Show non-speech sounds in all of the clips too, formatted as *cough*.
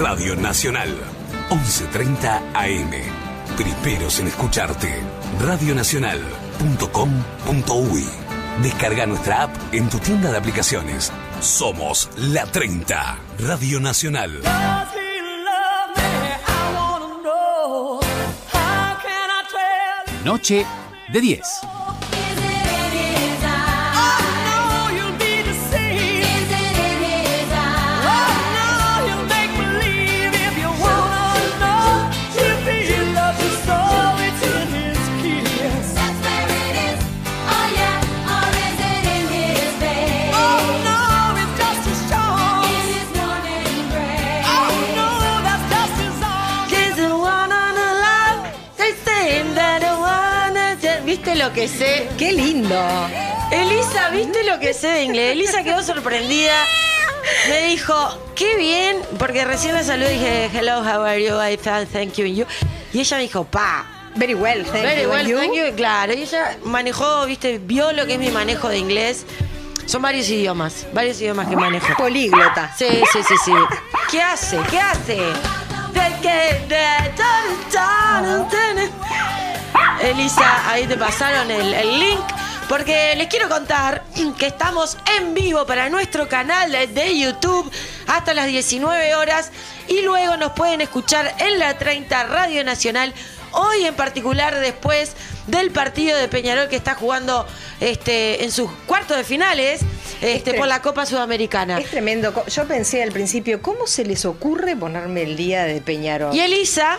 Radio Nacional, 11.30 AM. Primeros en escucharte, radionacional.com.uy. Descarga nuestra app en tu tienda de aplicaciones. Somos La 30, Radio Nacional. Noche de 10. Lo que sé? ¡Qué lindo! Elisa, ¿viste lo que sé de inglés? Elisa quedó sorprendida. Me dijo, qué bien, porque recién la saludé y dije, hello, how are you? I thought, thank you, and you. Y ella me dijo, pa. Very well, thank Very you. well, And you? thank you. Claro, y ella manejó, viste, vio lo que es mi manejo de inglés. Son varios idiomas, varios idiomas que manejo. Políglota. Sí, sí, sí, sí. ¿Qué hace? ¿Qué hace? Elisa, ahí te pasaron el, el link. Porque les quiero contar que estamos en vivo para nuestro canal de- de YouTube hasta las 19 horas y luego nos pueden escuchar en la 30 Radio Nacional. Hoy en particular después del partido de Peñarol que está jugando este, en sus cuartos de finales este, Este- por la Copa Sudamericana. Es tremendo. Yo pensé al principio, ¿cómo se les ocurre ponerme el día de Peñarol? Y Elisa,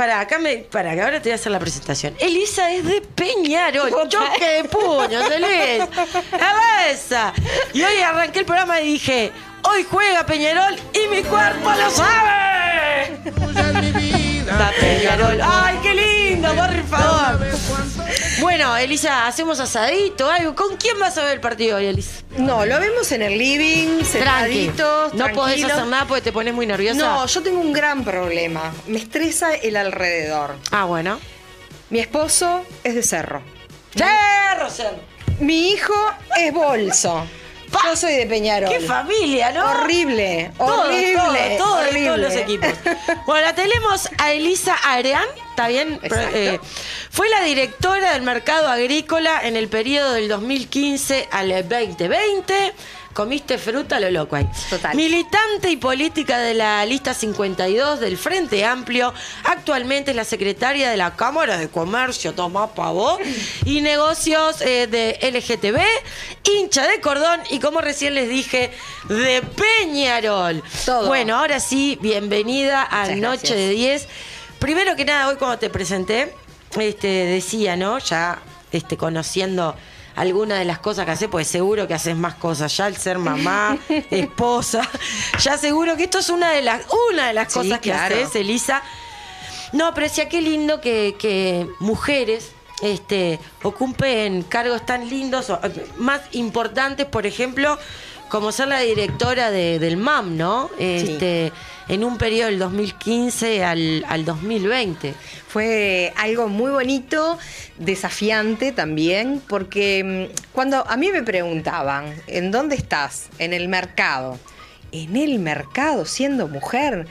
para acá me, para que ahora te voy a hacer la presentación. Elisa es de Peñarol, choque de puños, Elis. *laughs* Elisa. Y hoy arranqué el programa y dije, hoy juega Peñarol y mi cuerpo lo sabe. Da Peñarol. Ay, qué lindo, por favor. Bueno, Elisa, hacemos asadito, algo. ¿Con quién vas a ver el partido hoy, Elisa? No, lo vemos en el living, sentaditos, No podés hacer nada porque te pones muy nerviosa. No, yo tengo un gran problema. Me estresa el alrededor. Ah, bueno. Mi esposo es de cerro. Cerro, cerro. Mi hijo es bolso. Yo soy de Peñarol. ¡Qué familia, ¿no? Horrible, horrible, todo, todo, de horrible. todos los equipos. Bueno, la tenemos a Elisa Areán, ¿está bien? Eh, fue la directora del mercado agrícola en el periodo del 2015 al 2020. Comiste fruta lo loco ahí. Total. Militante y política de la lista 52 del Frente Amplio. Actualmente es la secretaria de la Cámara de Comercio, Tomás Pavó, y negocios eh, de LGTB, hincha de cordón y como recién les dije, de Peñarol. Todo. Bueno, ahora sí, bienvenida a Muchas Noche gracias. de 10. Primero que nada, hoy cuando te presenté, este, decía, ¿no? Ya este, conociendo algunas de las cosas que haces, pues seguro que haces más cosas. Ya el ser mamá, *laughs* esposa, ya seguro que esto es una de las, una de las Sí, cosas que claro. haces, Elisa. No, pero decía qué lindo que, que mujeres este, ocupen cargos tan lindos, o, más importantes, por ejemplo, como ser la directora de- del MAM, ¿no? Este, En un periodo del 2015 al, al 2020. Fue algo muy bonito, desafiante también, porque mm, cuando a mí me preguntaban, ¿en dónde estás? En el mercado. En el mercado, siendo mujer.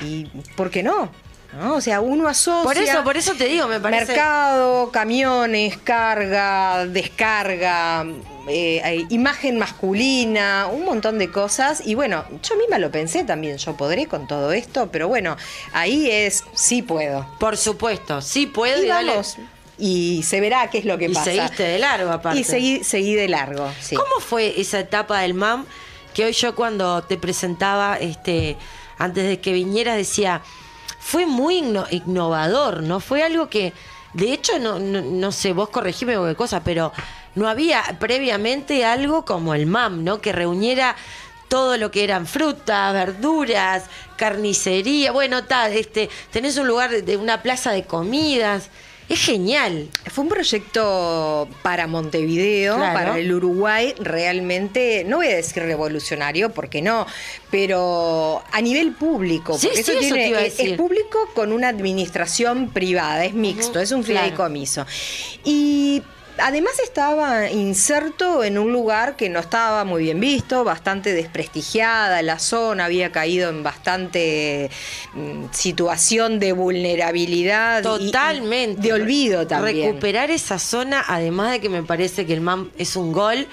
¿Y por qué no? ¿No? O sea, uno asocia... Por eso, por eso te digo, me parece. Mercado, camiones, carga, descarga, eh, imagen masculina, un montón de cosas. Y bueno, yo misma lo pensé también, yo podré con todo esto, pero bueno, ahí es, sí puedo. Por supuesto, sí puedo Y y dale- vamos, y se verá qué es lo que Y pasa. seguiste de largo, aparte. Y seguí, seguí de largo, sí. ¿Cómo fue esa etapa del MAM que hoy yo cuando te presentaba, este, antes de que vinieras, decía, fue muy inno- innovador, ¿no? Fue algo que, de hecho, no, no, no sé, vos corregime o qué cosa, pero no había previamente algo como el MAM, ¿no? Que reuniera todo lo que eran frutas, verduras, carnicería, bueno, tal, este, tenés un lugar de- una plaza de comidas. Es genial. Fue un proyecto para Montevideo, Claro. para el Uruguay, realmente, no voy a decir revolucionario, porque no, pero a nivel público. Sí, porque sí, eso te iba a es, decir. es público con una administración privada, es mixto, es un claro. fideicomiso. Y Además estaba inserto en un lugar que no estaba muy bien visto, bastante desprestigiada, la zona había caído en bastante mm, situación de vulnerabilidad. y- y Totalmente. de olvido también. Recuperar esa zona, además de que me parece que el MAM es un gol,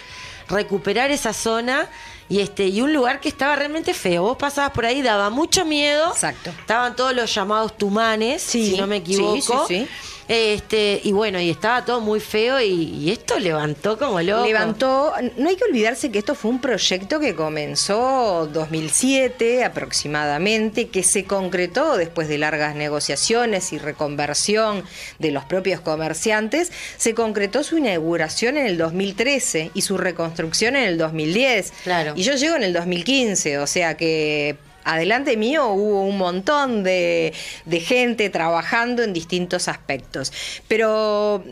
recuperar esa zona y este y un lugar que estaba realmente feo. Vos pasabas por ahí, daba mucho miedo. Exacto. Estaban todos los llamados tumanes, Sí, si no me sí, equivoco. sí, sí. Este, y bueno, y estaba todo muy feo y, y esto levantó como loco. Levantó, no hay que olvidarse que esto fue un proyecto que comenzó 2007 aproximadamente, que se concretó después de largas negociaciones y reconversión de los propios comerciantes, se concretó su inauguración en el 2013 y su reconstrucción en el 2010. Claro. Y yo llego en el 2015, o sea que adelante mío hubo un montón de, de gente trabajando en distintos aspectos. Pero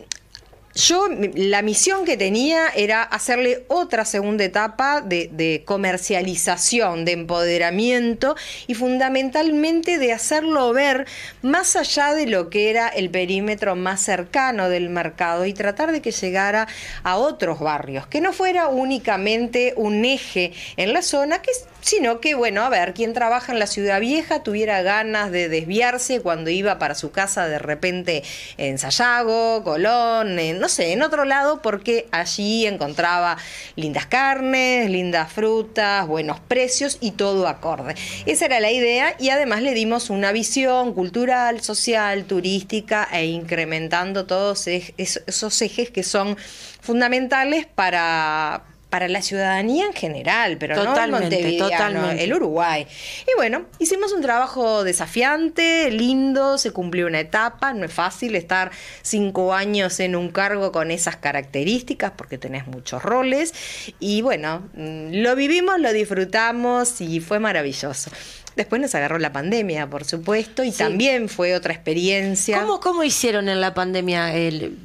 yo, la misión que tenía era hacerle otra segunda etapa de, de comercialización, de empoderamiento y fundamentalmente de hacerlo ver más allá de lo que era el perímetro más cercano del mercado y tratar de que llegara a otros barrios, que no fuera únicamente un eje en la zona, que, sino que, bueno, a ver, quien trabaja en la ciudad vieja tuviera ganas de desviarse cuando iba para su casa de repente en Sayago, Colón, en, no sé, en otro lado, porque allí encontraba lindas carnes, lindas frutas, buenos precios y todo acorde. Esa era la idea y además le dimos una visión cultural, social, turística e incrementando todos esos ejes que son fundamentales para para la ciudadanía en general, pero Totalmente, no el totalmente. el Uruguay. Y bueno, hicimos un trabajo desafiante, lindo, se cumplió una etapa, no es fácil estar cinco años en un cargo con esas características porque tenés muchos roles. Y bueno, mm, lo vivimos, lo disfrutamos y fue maravilloso. Después nos agarró la pandemia, por supuesto, y Sí. también fue otra experiencia. ¿Cómo, ¿Cómo hicieron en la pandemia el,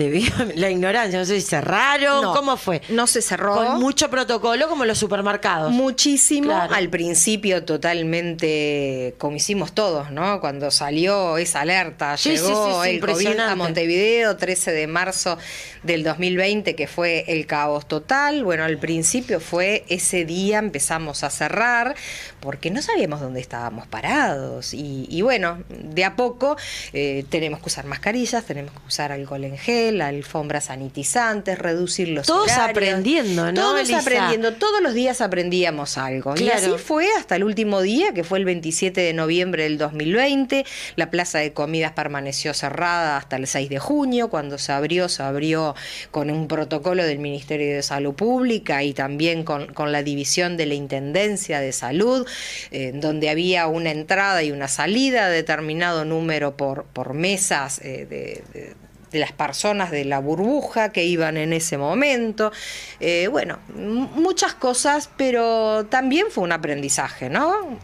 debido a *laughs* la ignorancia? No sé si cerraron, No, ¿cómo fue? No se cerró. Con mucho protocolo como los supermercados. Muchísimo, Claro. al principio totalmente como hicimos todos, ¿no? Cuando salió esa alerta, Sí, llegó sí, sí, sí, el COVID a. Montevideo, 13 de marzo del 2020, que fue el caos total. Bueno, al principio fue ese día, empezamos a cerrar, porque no sabíamos dónde estábamos parados. Y, y bueno, de a poco eh, tenemos que usar mascarillas, tenemos que usar alcohol en gel, alfombras sanitizantes, reducir los Todos horarios. aprendiendo, ¿no, Todos Elisa? aprendiendo, todos los días aprendíamos algo. Y así fue hasta el último día, que fue el 27 de noviembre del 2020. La plaza de comidas permaneció cerrada hasta el 6 de junio. Cuando se abrió, se abrió con un protocolo del Ministerio de Salud Pública y también con, con la división de la Intendencia de Salud, eh, donde había una entrada y una salida, determinado número por, por mesas eh, de- de de las personas de la burbuja que iban en ese momento. Eh, bueno, muchas cosas, pero también fue un aprendizaje, ¿no?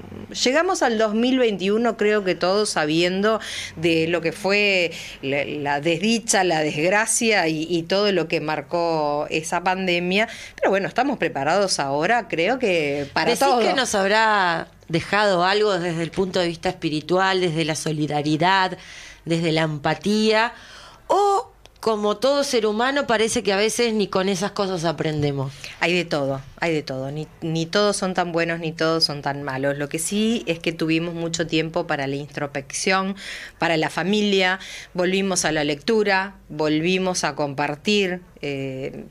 Llegamos al 2021, creo que todos sabiendo de lo que fue la, la desdicha, la desgracia y, y todo lo que marcó esa pandemia. Pero bueno, estamos preparados ahora, creo que para ¿Decís todo. que nos habrá dejado algo desde el punto de vista espiritual, desde la solidaridad, desde la empatía? ¿O como todo ser humano parece que a veces ni con esas cosas aprendemos? Hay de todo, hay de todo. Ni, todos son tan buenos ni todos son tan malos. Lo que sí es que tuvimos mucho tiempo para la introspección, para la familia, volvimos a la lectura, volvimos a compartir. eh,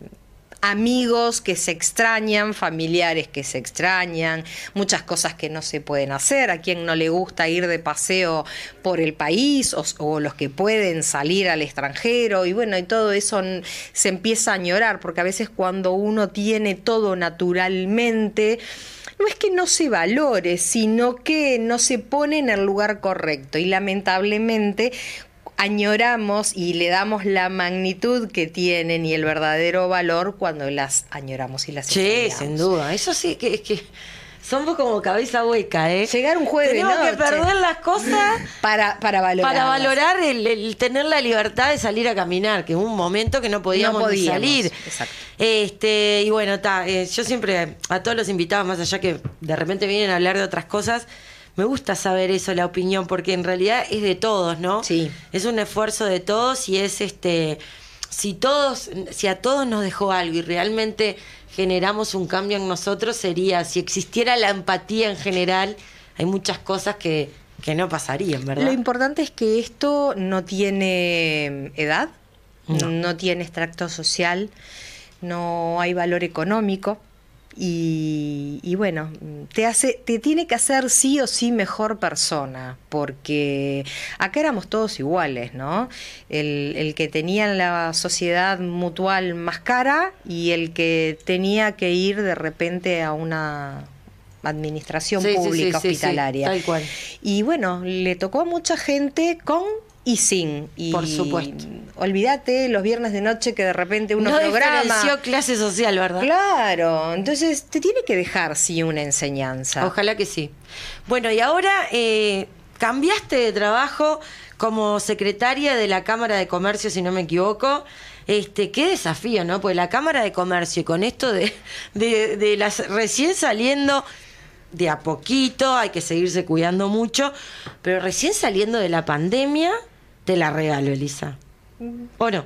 amigos que se extrañan, familiares que se extrañan, muchas cosas que no se pueden hacer, a quien no le gusta ir de paseo por el país o, los que pueden salir al extranjero y bueno, y todo eso se empieza a añorar porque a veces cuando uno tiene todo naturalmente, no es que no se valore, sino que no se pone en el lugar correcto y lamentablemente añoramos y le damos la magnitud que tienen y el verdadero valor cuando las añoramos y las Sí, sin duda. Eso sí que es que somos como cabeza hueca, ¿eh? Llegar un jueves Tenemos que noche. perder las cosas *laughs* Para, para valorar. para valorar el, el tener la libertad de salir a caminar, que en un momento que no podíamos, No ni podíamos, salir. exacto. Este, y bueno, ta, eh, yo siempre a todos los invitados, más allá que de repente vienen a hablar de otras cosas, me gusta saber eso, la opinión, porque en realidad es de todos, ¿no? Sí. Es un esfuerzo de todos y es este si todos, si a todos nos dejó algo y realmente generamos un cambio en nosotros, sería si existiera la empatía en general, hay muchas cosas que, que no pasarían, ¿verdad? Lo importante es que esto no tiene edad, No. no tiene extracto social, no hay valor económico. Y, y bueno, te hace, te tiene que hacer sí o sí mejor persona, porque acá éramos todos iguales, ¿no? El, el que tenía la sociedad mutual más cara y el que tenía que ir de repente a una administración Sí, pública sí, sí, hospitalaria. tal cual. Y bueno, le tocó a mucha gente con y sin. Y Por supuesto. Olvídate los viernes de noche que de repente uno no programa. clase social, ¿verdad? Claro, entonces te tiene que dejar sí una enseñanza. Ojalá que sí. Bueno, y ahora eh, cambiaste de trabajo como secretaria de la Cámara de Comercio, si no me equivoco. Este, qué desafío, ¿no? Pues la Cámara de Comercio, y con esto de, de, de las recién saliendo de a poquito, hay que seguirse cuidando mucho, pero recién saliendo de la pandemia, te la regalo, Elisa. ¿O no?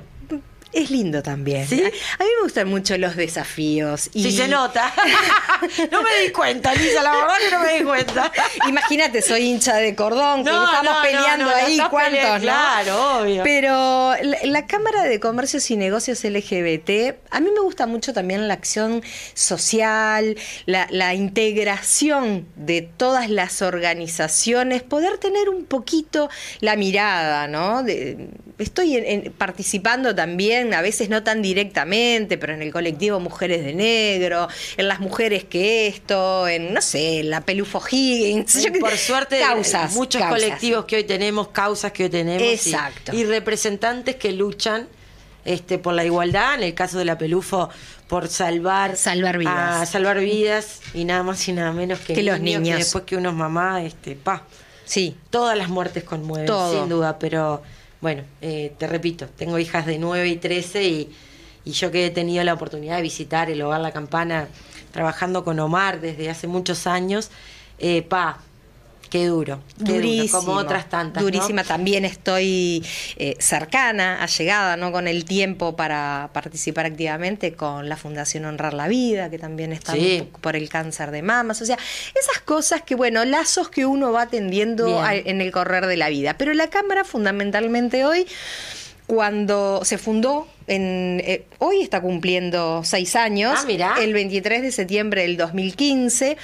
Es lindo también. ¿Sí? A, mí me gustan mucho los desafíos. Y Sí se nota. *laughs* no me di cuenta, Elisa, la verdad que no me di cuenta. Imagínate, soy hincha de cordón, que No, estamos no, peleando no, ahí, ¿cuántos, peleando, no? claro, obvio. Pero la, la Cámara de Comercios y Negocios LGBT, a mí me gusta mucho también la acción social, la, la integración de todas las organizaciones, poder tener un poquito la mirada, ¿no? De- estoy en- en- participando también, a veces no tan directamente, pero en el colectivo Mujeres de Negro, en las mujeres que esto, en, no sé, la Pelufo Higgins. por suerte, causas, muchos causas. colectivos que hoy tenemos, causas que hoy tenemos. y- Exacto. Y, representantes que luchan este, por la igualdad, en el caso de la Pelufo, por salvar, Salvar vidas. a salvar vidas y nada más y nada menos que, Que los niños. Que después que uno es mamá, este, pa. Sí, Todas las muertes conmueven, Todo. sin duda, pero bueno, eh, te repito, tengo hijas de 9 y 13 y, y yo que he tenido la oportunidad de visitar el Hogar La Campana trabajando con Omar desde hace muchos años, eh, pa, qué duro, qué duro, durísimo. como otras tantas. ¿no? Durísima. También estoy eh, cercana, allegada, ¿no? Con el tiempo para participar activamente con la Fundación Honrar la Vida, que también está Sí. por el cáncer de mamas. O sea, esas cosas que, bueno, lazos que uno va tendiendo a- en el correr de la vida. Pero la Cámara, fundamentalmente hoy, cuando se fundó, en, eh, hoy está cumpliendo seis años, Ah, el 23 de septiembre del 2015.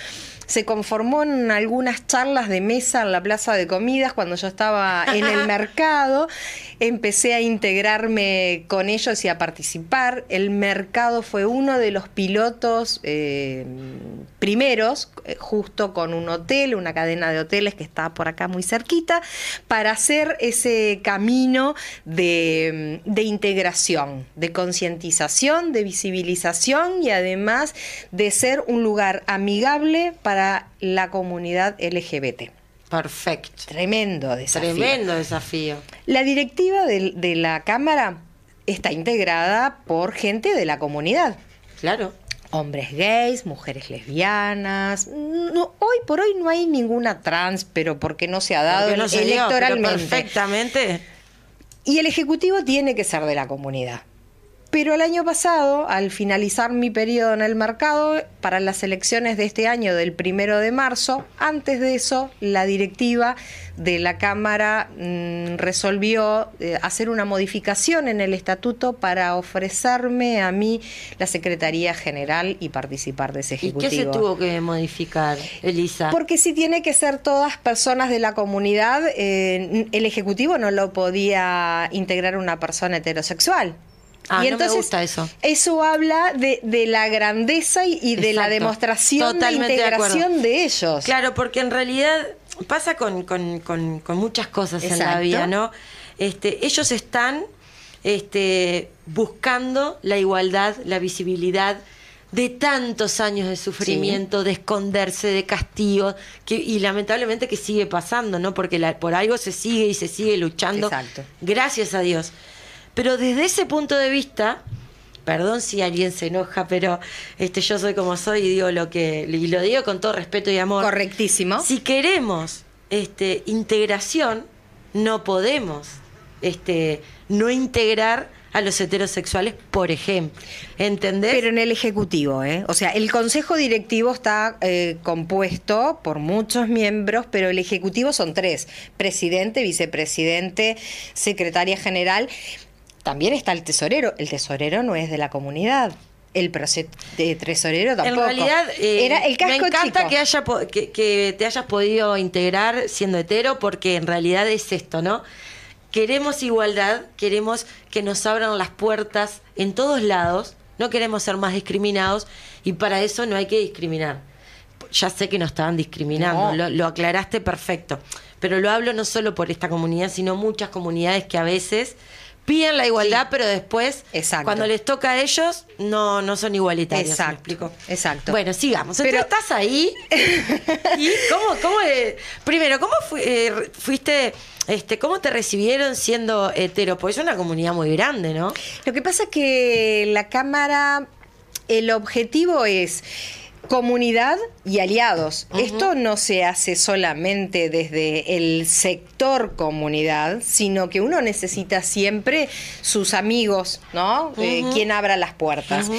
Se conformó en algunas charlas de mesa en la plaza de comidas cuando yo estaba en el mercado. Empecé a integrarme con ellos y a participar. El mercado fue uno de los pilotos eh, primeros, eh, justo con un hotel, una cadena de hoteles que está por acá muy cerquita, para hacer ese camino de, de integración, de concientización, de visibilización y además de ser un lugar amigable para la comunidad LGBT. Perfecto. Tremendo desafío. Tremendo desafío. La directiva de, de la Cámara está integrada por gente de la comunidad. Claro. Hombres gays, mujeres lesbianas. No, hoy por hoy no hay ninguna trans, pero porque no se ha dado no se dio, electoralmente. perfectamente. Y el Ejecutivo tiene que ser de la comunidad. Pero el año pasado, al finalizar mi periodo en el mercado, para las elecciones de este año, del primero de marzo, antes de eso, la directiva de la Cámara mm, resolvió eh, hacer una modificación en el estatuto para ofrecerme a mí la Secretaría General y participar de ese ¿Y Ejecutivo. qué se tuvo que modificar, Elisa? Porque si tiene que ser todas personas de la comunidad, eh, el Ejecutivo no lo podía integrar una persona heterosexual. Ah, no me gusta eso. Eso habla de, de la grandeza y, y de la demostración Totalmente de de integración de, ellos. Claro, porque en realidad pasa con, con- con- con muchas cosas en la vida, ¿no? Este, ellos están este, buscando la igualdad, la visibilidad de tantos años de sufrimiento, de esconderse, de castigo, que, y lamentablemente que sigue pasando, ¿no? Porque la- por algo se sigue y se sigue luchando. Exacto. Gracias a Dios. Pero desde ese punto de vista, perdón si alguien se enoja, pero este, yo soy como soy y digo lo que, y lo digo con todo respeto y amor. Correctísimo. Si queremos este, integración, no podemos este, no integrar a los heterosexuales, por ejemplo. ¿Entendés? Pero en el Ejecutivo, ¿eh? O sea, el Consejo Directivo está eh, compuesto por muchos miembros, pero el Ejecutivo son tres. Presidente, vicepresidente, secretaria general. También está el tesorero. El tesorero no es de la comunidad el de tesorero tampoco. En realidad, eh, Era el casco me encanta que, haya, que, que, te hayas podido integrar siendo hetero, porque en realidad es esto, ¿no? Queremos igualdad, queremos que nos abran las puertas en todos lados, no queremos ser más discriminados y para eso no hay que discriminar. Ya sé que nos estaban discriminando, lo, lo aclaraste perfecto, pero lo hablo no solo por esta comunidad, sino muchas comunidades que a veces piden la igualdad, pero después, cuando les toca a ellos, no, no son igualitarios. Exacto. Exacto. Bueno, sigamos. Pero estás ahí. *laughs* ¿Y cómo, cómo primero, cómo eh, fuiste, este, cómo te recibieron siendo hetero? Pues es una comunidad muy grande, ¿no? Lo que pasa es que la Cámara, el objetivo es comunidad y aliados. Esto no se hace solamente desde el sector comunidad, sino que uno necesita siempre sus amigos, ¿no? Eh, quien abra las puertas.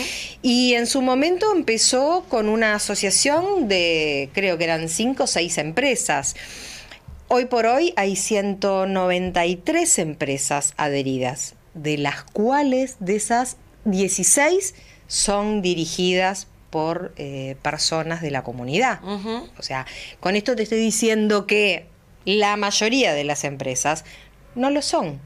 Y en su momento empezó con una asociación de, creo que eran cinco o seis empresas. Hoy por hoy hay 193 empresas adheridas, de las cuales de esas 16 son dirigidas por eh, personas de la comunidad. O sea, con esto te estoy diciendo que la mayoría de las empresas no lo son.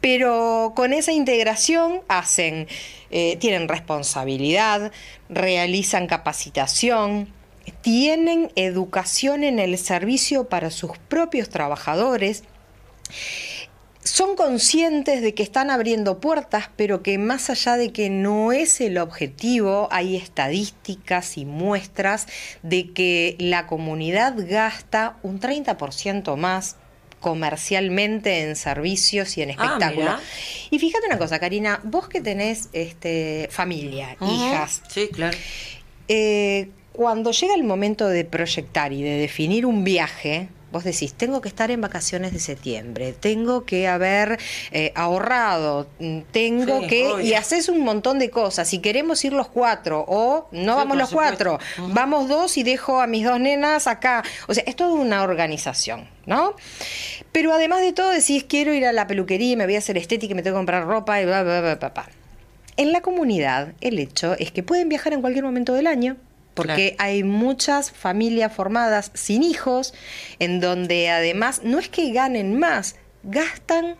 Pero con esa integración hacen, eh, tienen responsabilidad, realizan capacitación, tienen educación en el servicio para sus propios trabajadores son conscientes de que están abriendo puertas, pero que más allá de que no es el objetivo, hay estadísticas y muestras de que la comunidad gasta un 30% más comercialmente en servicios y en ah, espectáculos. y fíjate una cosa, Karina, vos que tenés este, familia, hijas. Sí, claro. Eh, cuando llega el momento de proyectar y de definir un viaje, Vos decís, tengo que estar en vacaciones de septiembre, tengo que haber eh, ahorrado, mm, tengo que... Y haces un montón de cosas. Si queremos ir los cuatro o no vamos los cuatro, vamos dos y dejo a mis dos nenas acá. O sea, es toda una organización, ¿no? Pero además de todo decís, quiero ir a la peluquería y me voy a hacer estética y me tengo que comprar ropa y bla, bla, bla, bla, bla. En la comunidad, el hecho es que pueden viajar en cualquier momento del año porque hay muchas familias formadas sin hijos, en donde además no es que ganen más, gastan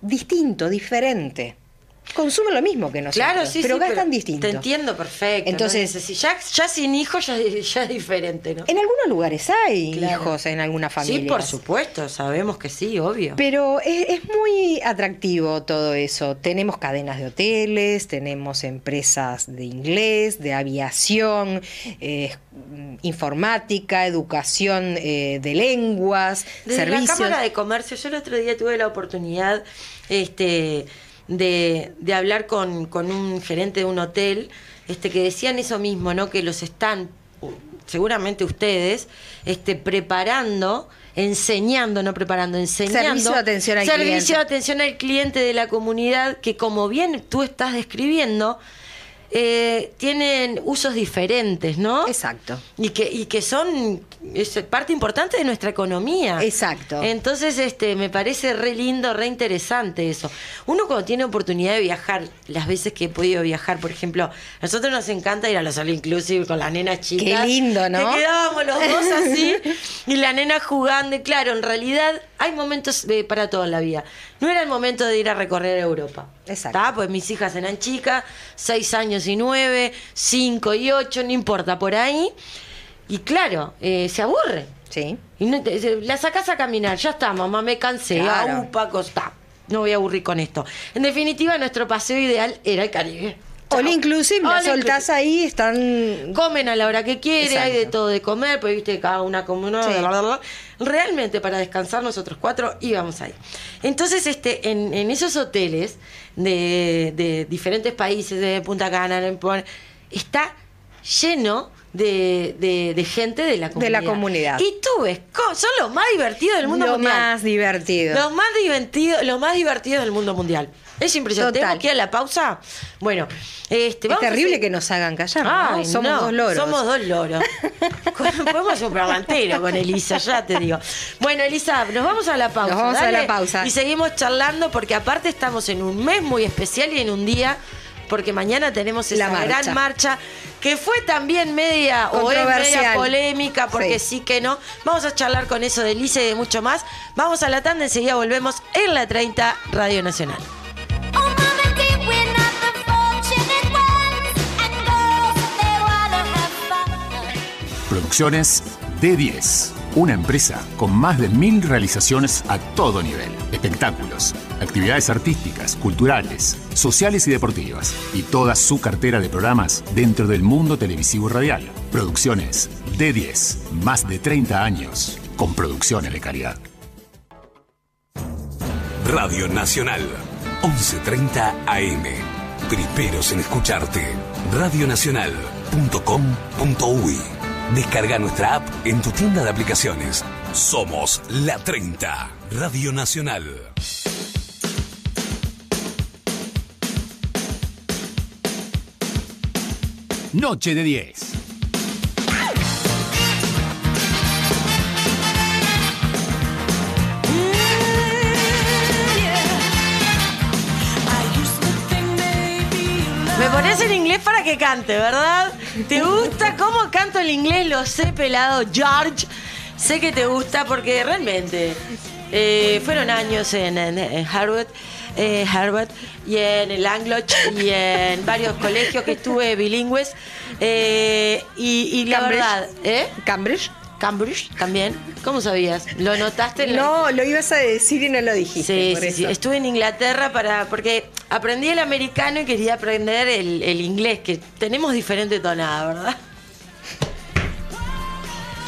distinto, diferente consumen lo mismo que nosotros, claro, sí, pero gastan distinto. Te entiendo perfecto. Entonces, ya, ya, sin hijos ya, es diferente, ¿no? En algunos lugares hay hijos en alguna familia. Sí, por supuesto, sabemos que sí, obvio. Pero es, muy atractivo todo eso. Tenemos cadenas de hoteles, tenemos empresas de inglés, de aviación, eh, informática, educación eh, de lenguas, Desde servicios. la Cámara de Comercio, yo el otro día tuve la oportunidad, este de, de hablar con, con, un gerente de un hotel este, que decían eso mismo, ¿no? que los están, seguramente ustedes, este, preparando enseñando, no preparando, enseñando. Servicio de atención al cliente. Servicio de atención al cliente de la comunidad que como bien tú estás describiendo, eh, tienen usos diferentes, ¿no? Exacto. Y que, y que son parte importante de nuestra economía. Exacto. Entonces, este, me parece re lindo, re interesante eso. Uno cuando tiene oportunidad de viajar, las veces que he podido viajar, por ejemplo, a nosotros nos encanta ir a los All Inclusive con las nenas chicas. Qué lindo, ¿no? Que quedábamos los dos así, *laughs* y la nena jugando. Y claro, en realidad hay momentos eh, para todo en la vida. No era el momento de ir a recorrer Europa. Exacto. Pues mis hijas eran chicas, seis años y nueve, cinco y ocho, no importa, por ahí. Y claro, eh, se aburre. Sí. Y la sacas a caminar, ya está, mamá, me cansé. Claro. upa, costa. No voy a aburrir con esto. En definitiva, nuestro paseo ideal era el Caribe. All inclusive, la soltás ahí, están... Comen a la hora que quiere, hay de todo de comer, pues viste, cada una como una... Realmente para descansar nosotros cuatro íbamos ahí. Entonces, este, en, en esos hoteles de, de, diferentes países, de Punta Cana, está lleno de, de, gente de la comunidad. De la comunidad. Y tú ves, son los más divertidos del mundo mundial. Más divertido. Los más divertidos, los más divertidos del mundo mundial. Es impresionante. Total. ¿Tenemos que ir a la pausa? Bueno, este, Es vamos a terrible hacer- que nos hagan callar. ¿no? Ay, Somos no, dos loros. Somos dos loros. *laughs* Podemos hacer un programa entero con Elisa, ya te digo. Bueno, Elisa, nos vamos a la pausa. Nos vamos a la pausa. Y seguimos charlando porque aparte estamos en un mes muy especial y en un día, porque mañana tenemos esa La marcha. gran marcha que fue también media o es media polémica porque sí. Sí. que no. Vamos a charlar con eso de Elisa y de mucho más. Vamos a la tanda, enseguida volvemos en la 30 Radio Nacional. Producciones D10, una empresa con más de mil realizaciones a todo nivel. Espectáculos, actividades artísticas, culturales, sociales y deportivas. Y toda su cartera de programas dentro del mundo televisivo y radial. Producciones D10, más de 30 años con producciones de calidad. Radio Nacional, 11:30 AM. Primeros en escucharte. Radionacional.com.uy. Descarga nuestra app en tu tienda de aplicaciones. Somos la 30, Radio Nacional. Noche de 10. Me pones en inglés para que cante, ¿verdad? ¿Te gusta cómo canto el inglés? Lo sé, pelado. George, sé que te gusta porque realmente eh, fueron años en, en- en Harvard, eh, Harvard y en el Angloch y en varios colegios que estuve bilingües. eh, y, y la Cambridge. verdad, ¿eh? ¿Cambridge? Cambridge también. ¿Cómo sabías? ¿Lo notaste? No, lo ibas a decir y no lo dijiste. Sí, por sí, eso. sí. Estuve en Inglaterra para porque aprendí el americano y quería aprender el, el inglés, que tenemos diferente tonada, ¿verdad?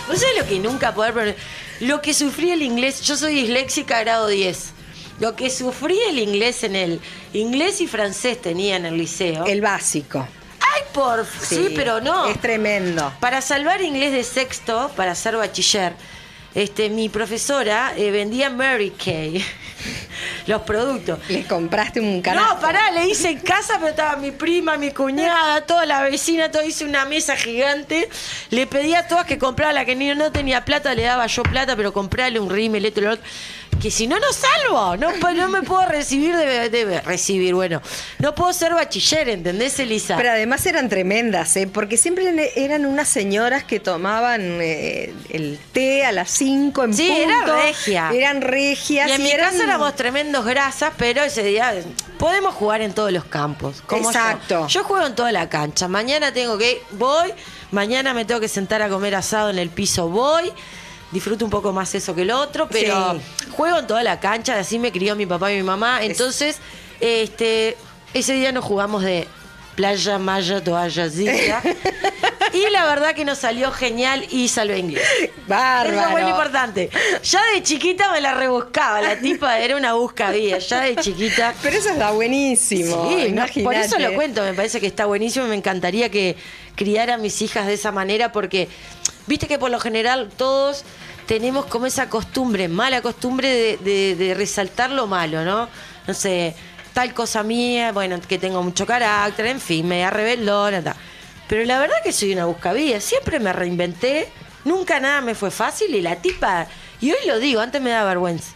No sé lo que nunca poder pronunciar. Lo que sufrí el inglés, yo soy disléxica grado 10. Lo que sufrí el inglés en el inglés y francés tenía en el liceo. El básico. Ay, por sí, pero no. Es tremendo. Para salvar inglés de sexto, para ser bachiller, este, mi profesora eh, vendía Mary Kay, *laughs* los productos. Les compraste un canal. No, pará, le hice en casa, pero estaba mi prima, mi cuñada, toda la vecina, todo hice una mesa gigante. Le pedía a todas que comprara la que no tenía plata, le daba yo plata, pero comprarle un rímel, esto y lo otro. Que si no, no salvo. No, no me puedo recibir de, de- recibir, bueno. No puedo ser bachiller, ¿entendés, Elisa? Pero además eran tremendas, ¿eh? porque siempre eran unas señoras que tomaban eh, el té a las 5 en Sí, punto. era regia. Eran regias. Y en mi eran- casa éramos tremendos grasas, pero ese día podemos jugar en todos los campos. como yo. Exacto. Yo. juego en toda la cancha. Mañana tengo que voy, mañana me tengo que sentar a comer asado en el piso, voy. Disfruto un poco más eso que el otro, pero Sí. juego en toda la cancha, así me crió mi papá y mi mamá. Entonces, este, ese día nos jugamos de playa, malla, toalla, zika. *laughs* y la verdad que nos salió genial y salvé inglés. Bárbaro. Eso fue lo importante. Ya de chiquita me la rebuscaba, la tipa era una buscavía, ya de chiquita. Pero eso está buenísimo. Sí, imagínate. por eso lo cuento, me parece que está buenísimo y me encantaría que criara a mis hijas de esa manera porque viste que por lo general todos tenemos como esa costumbre, mala costumbre de, de- de resaltar lo malo, ¿no? No sé, tal cosa mía, bueno, que tengo mucho carácter, en fin, media rebeldona, tal. Pero la verdad que soy una buscavía, siempre me reinventé, nunca nada me fue fácil y la tipa, y hoy lo digo, antes me da vergüenza.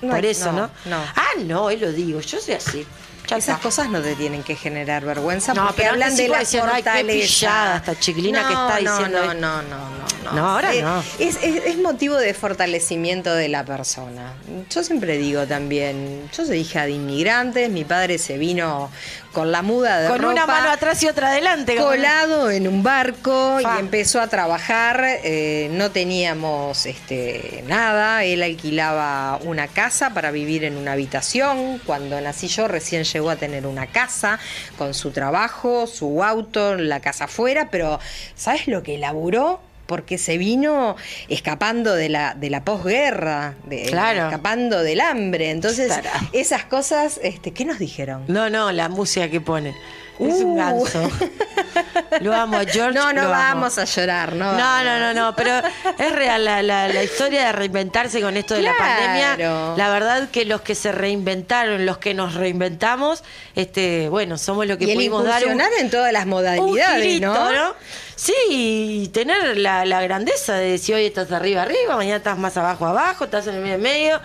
No, por eso, no, ¿no? no. Ah, no, hoy lo digo, yo soy así. Ya Esas cosas no te tienen que generar vergüenza No, porque pero hablan de la decían, "Ay, qué fortaleza. esta chiquilina que está diciendo No, esto". no, no, no, no. No, ahora Eh, no. Es, es- es motivo de fortalecimiento de la persona. Yo siempre digo también, yo soy hija de inmigrantes, mi padre se vino con la muda de Con una mano atrás y otra adelante. colado en un barco Fa. y empezó a trabajar. eh, no teníamos este, nada. Él alquilaba una casa para vivir en una habitación. Cuando nací yo, recién llegó a tener una casa con su trabajo, su auto, la casa afuera. Pero, ¿sabes lo que laburó? Porque se vino escapando de la, de la posguerra, de- Claro. escapando del hambre. Entonces, esas cosas, este, ¿qué nos dijeron? No, no, la música que pone. Es un Uh. ganso. Lo amo George. No, no lo amo. vamos a llorar, no. No, no, no, no, pero es real la, la- la historia de reinventarse con esto de la pandemia. La verdad que los que se reinventaron, los que nos reinventamos, este, bueno, somos lo que Y pudimos dar un, en todas las un modalidades, girito, ¿no? ¿no? Sí, y tener la, la grandeza de decir hoy estás arriba, arriba, mañana estás más abajo, abajo, estás en el medio, medio.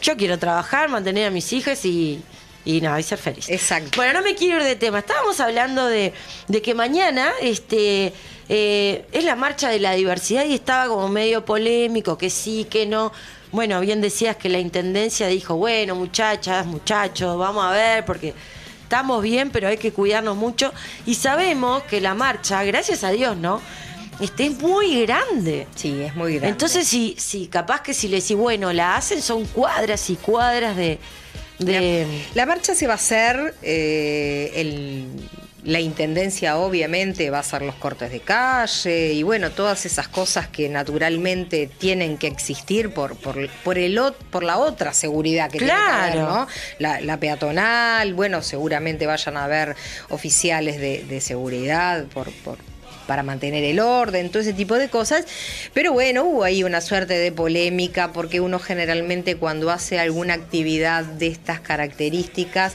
Yo quiero trabajar, mantener a mis hijas y, y nada, y ser feliz. Exacto. Bueno, no me quiero ir de tema. Estábamos hablando de, de que mañana este, eh, es la marcha de la diversidad y estaba como medio polémico, que sí, que no. Bueno, bien decías que la intendencia dijo, bueno, muchachas, muchachos, vamos a ver, porque estamos bien, pero hay que cuidarnos mucho. Y sabemos que la marcha, gracias a Dios, ¿no? Este, es muy grande. Sí, es muy grande. Entonces, si, si capaz que si le decís, bueno, la hacen, son cuadras y cuadras de. De La marcha se va a hacer, eh, el- la intendencia obviamente va a hacer los cortes de calle y bueno, todas esas cosas que naturalmente tienen que existir por, por, por, el, por la otra seguridad que tiene que haber, Claro. ¿no? La, la peatonal, bueno, seguramente vayan a haber oficiales de, de seguridad por... por para mantener el orden, todo ese tipo de cosas. Pero bueno, hubo ahí una suerte de polémica porque uno generalmente cuando hace alguna actividad de estas características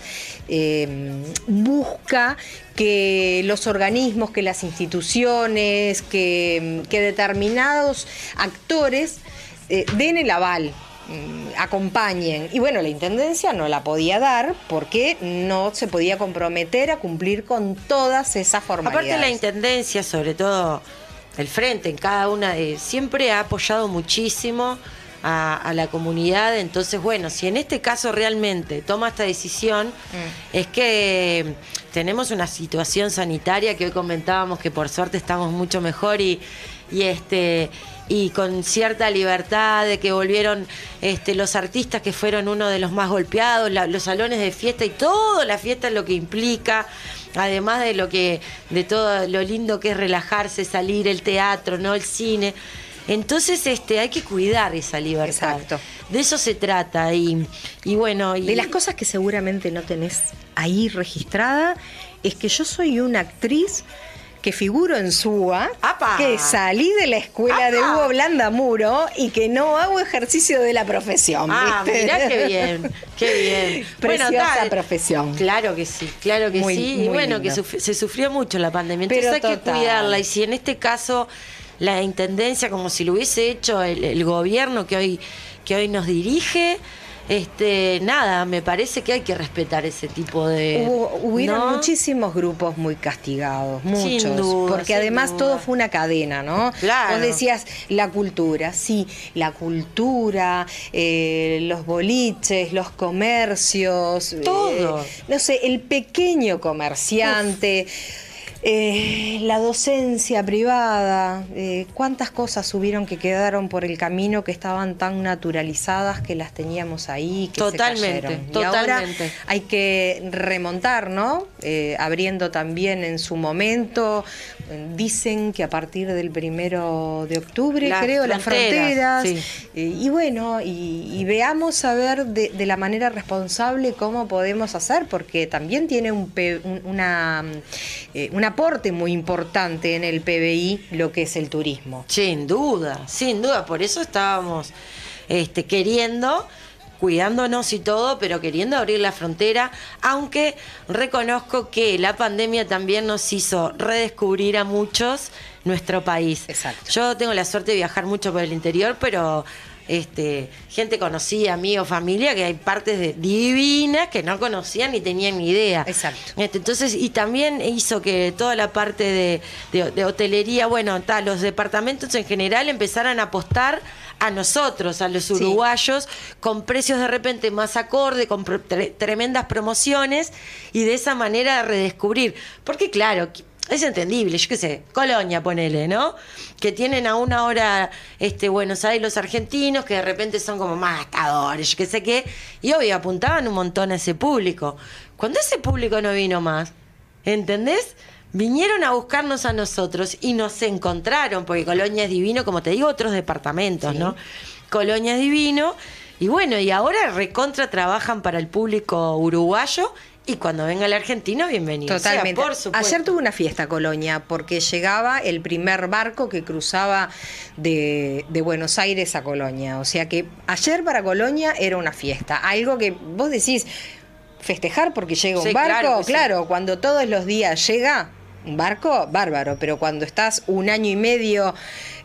eh, busca que los organismos, que las instituciones, que, determinados actores eh, den el aval acompañen. Y bueno, la Intendencia no la podía dar porque no se podía comprometer a cumplir con todas esas formalidades. Aparte la intendencia, sobre todo el frente, en cada una, de- siempre ha apoyado muchísimo a, a la comunidad. Entonces, bueno, si en este caso realmente toma esta decisión, Mm. es que tenemos una situación sanitaria que hoy comentábamos que por suerte estamos mucho mejor y, y este y con cierta libertad de que volvieron este, los artistas que fueron uno de los más golpeados, la- los salones de fiesta y toda la fiesta lo que implica, además de lo que, de todo lo lindo que es relajarse, salir, el teatro, no el cine. Entonces, este, hay que cuidar esa libertad. Exacto. De eso se trata y, y bueno, y De las cosas que seguramente no tenés ahí registrada es que yo soy una actriz que figuro en SUA, ¡Apa! que salí de la escuela de. Hugo Blandamuro y que no hago ejercicio de la profesión. Ah, ¿viste? mirá qué *laughs* bien, qué bien. Preciosa tal, profesión. Claro que sí, claro que Muy, sí. muy y bueno, que suf- se sufrió mucho la pandemia. Pero Entonces hay que cuidarla. Y si en este caso la intendencia, como si lo hubiese hecho el, el gobierno que hoy, que hoy nos dirige, este, nada, me parece que hay que respetar ese tipo de. Hubo, hubieron ¿no? muchísimos grupos muy castigados, muchos. duda, porque además duda. todo fue una cadena, ¿no? Claro. Vos decías la cultura, sí, la cultura, eh, los boliches, los comercios. Todo. eh, no sé, el pequeño comerciante. Eh, la docencia privada, eh, cuántas cosas hubieron que quedaron por el camino que estaban tan naturalizadas que las teníamos ahí, que Totalmente, se. Y ahora hay que remontar, ¿no? Eh, abriendo también en su momento, dicen que a partir del primero de octubre, Las creo, las fronteras, fronteras. sí. Eh, y bueno, y, y veamos a ver de, de la manera responsable cómo podemos hacer, porque también tiene un, pe- un- una, eh, un aporte muy importante en el PBI lo que es el turismo. Sin duda, sin duda. Por eso estábamos este, queriendo, cuidándonos y todo, pero queriendo abrir la frontera, aunque reconozco que la pandemia también nos hizo redescubrir a muchos nuestro país. Exacto. Yo tengo la suerte de viajar mucho por el interior, pero este, gente conocida, amigos, familia, que hay partes de- divinas que no conocían ni tenían ni idea. Exacto. Este, entonces, y también hizo que toda la parte de, de- de hotelería, bueno, ta, los departamentos en general empezaran a apostar a nosotros, a los Sí. uruguayos, con precios de repente más acorde, con tremendas promociones, y de esa manera redescubrir. Porque claro, es entendible, yo qué sé, Colonia, ponele, ¿no? Que tienen a una hora este, Buenos Aires los argentinos, que de repente son como más gastadores, yo qué sé qué, y obvio apuntaban un montón a ese público. Cuando ese público no vino más, ¿entendés? Vinieron a buscarnos a nosotros y nos encontraron, porque Colonia es divino, como te digo, otros departamentos, ¿no? Colonia es divino, y bueno, y ahora recontra trabajan para el público uruguayo Y cuando venga el argentino, bienvenido. sea, Totalmente. por supuesto. Ayer tuve una fiesta Colonia porque llegaba el primer barco que cruzaba de, de Buenos Aires a Colonia. O sea que ayer para Colonia era una fiesta. Algo que vos decís, festejar porque llega un barco, claro sí. claro, cuando todos los días llega un barco, bárbaro, pero cuando estás un año y medio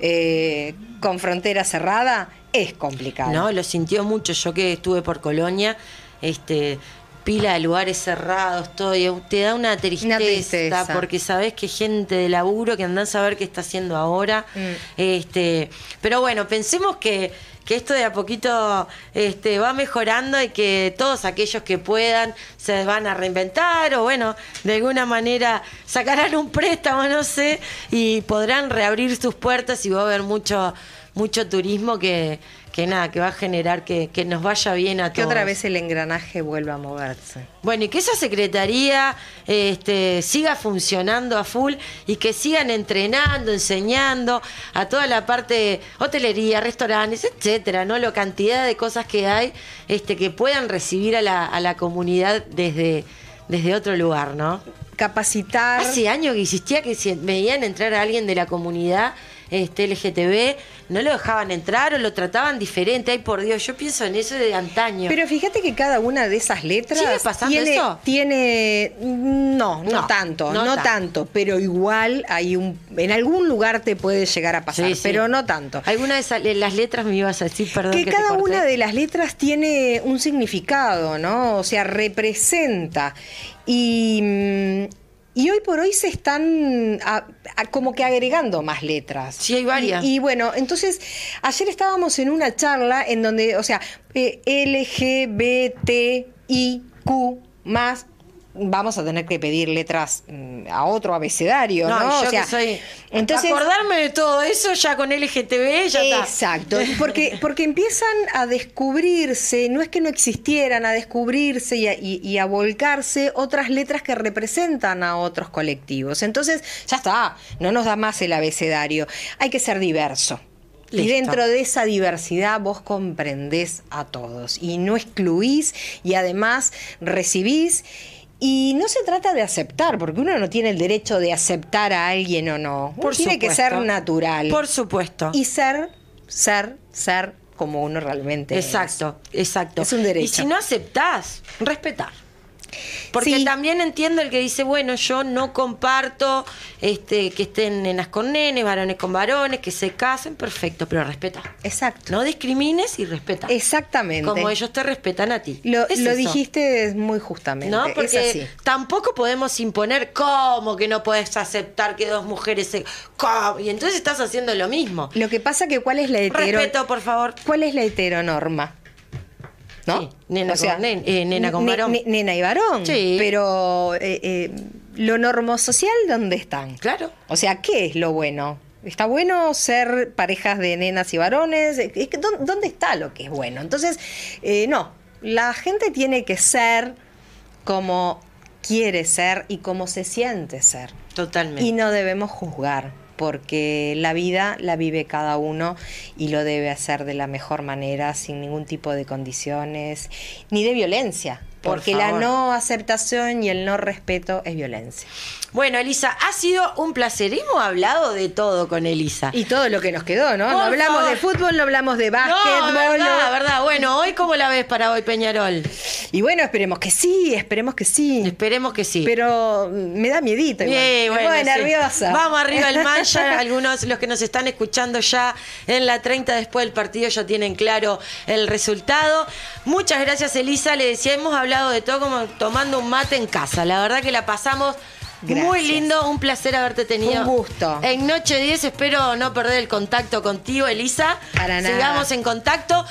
eh, con frontera cerrada, es complicado. No, lo sintió mucho. Yo que estuve por Colonia, este pila de lugares cerrados, todo, y te da una tristeza, tristeza. porque sabes que gente de laburo que andás a ver qué está haciendo ahora. Mm. Este, pero bueno, pensemos que, que esto de a poquito este, va mejorando y que todos aquellos que puedan se van a reinventar o bueno, de alguna manera sacarán un préstamo, no sé, y podrán reabrir sus puertas y va a haber mucho, mucho turismo que, que nada, que va a generar que, que nos vaya bien a Que todos. otra vez el engranaje vuelva a moverse. Bueno, y que esa secretaría este, siga funcionando a full y que sigan entrenando, enseñando a toda la parte de hotelería, restaurantes, etcétera, ¿no? La cantidad de cosas que hay este, que puedan recibir a la, a la comunidad desde, desde otro lugar, ¿no? Capacitar. Hace años que existía que si veían entrar a alguien de la comunidad este, LGTB, no lo dejaban entrar o lo trataban diferente. Ay, por Dios, yo pienso en eso de antaño. Pero fíjate que cada una de esas letras ¿Sigue pasando tiene, eso? tiene no, no, No, tanto, no no, tanto. tanto, pero igual hay un en algún lugar te puede llegar a pasar, Sí, sí. pero no tanto. ¿Alguna de esas- las letras me ibas a decir, perdón? que cada una de las letras tiene un significado, ¿no? O sea, representa. Y, mm, y hoy por hoy se están a- a- como que agregando más letras. Sí, hay varias. Y, y bueno, entonces, ayer estábamos en una charla en donde, o sea, eh, LGBTIQ más. Vamos a tener que pedir letras mm, a otro abecedario, ¿no? No, y yo o sea, que soy. entonces, acordarme de todo eso ya con LGTB, ya está. Exacto, *laughs* porque, porque empiezan a descubrirse, no es que no existieran, a descubrirse y a, y- y a volcarse otras letras que representan a otros colectivos. Entonces, ya está, no nos da más el abecedario, hay que ser diverso. Y dentro de esa diversidad vos comprendés a todos y no excluís y además recibís. Y no se trata de aceptar, porque uno no tiene el derecho de aceptar a alguien o no. Uno Por tiene que ser natural Por supuesto. y ser, ser, ser como uno realmente es. Exacto, exacto. Es un derecho. Y si no aceptás, respetar. Porque Sí. también entiendo el que dice, bueno, yo no comparto este, que estén nenas con nenes, varones con varones, que se casen, perfecto, pero respeta. Exacto. No discrimines y respeta. Exactamente. Como ellos te respetan a ti. Lo, Es lo dijiste muy justamente. ¿No? es Porque así. tampoco podemos imponer cómo que no puedes aceptar que dos mujeres se. ¿Cómo? Y entonces estás haciendo lo mismo. Lo que pasa que cuál es la hetero... Respeto, por favor. ¿Cuál es la heteronorma? ¿No? Sí, nena con nen- eh, nena con ne- varón. ne- nena y varón. Sí. Pero eh, eh, lo normosocial, ¿dónde están? Claro. O sea, ¿qué es lo bueno? ¿Está bueno ser parejas de nenas y varones? Es que, ¿dó- ¿Dónde está lo que es bueno? Entonces, eh, no, la gente tiene que ser como quiere ser y como se siente ser. Totalmente. Y no debemos juzgar, porque la vida la vive cada uno y lo debe hacer de la mejor manera, sin ningún tipo de condiciones, ni de violencia. Por Porque la no aceptación y el no respeto es violencia. Bueno, Elisa, ha sido un placer. Hemos hablado de todo con Elisa. Y todo lo que nos quedó, ¿no? Por no hablamos favor. de fútbol, no hablamos de básquetbol. no, verdad, no- verdad. Bueno, hoy cómo la ves para hoy, Peñarol. Y bueno, esperemos que sí, esperemos que sí. Esperemos que sí. Pero mm, me da miedito. igual. Bueno, sí. nerviosa. Vamos arriba el mancha. *laughs* Algunos, los que nos están escuchando ya en la 30 después del partido, ya tienen claro el resultado. Muchas gracias, Elisa. Le decía, hemos hablado de todo como tomando un mate en casa. La verdad que la pasamos. Muy lindo, un placer haberte tenido. Un gusto. En Noche 10 espero no perder el contacto contigo, Elisa. Para nada. Sigamos en contacto.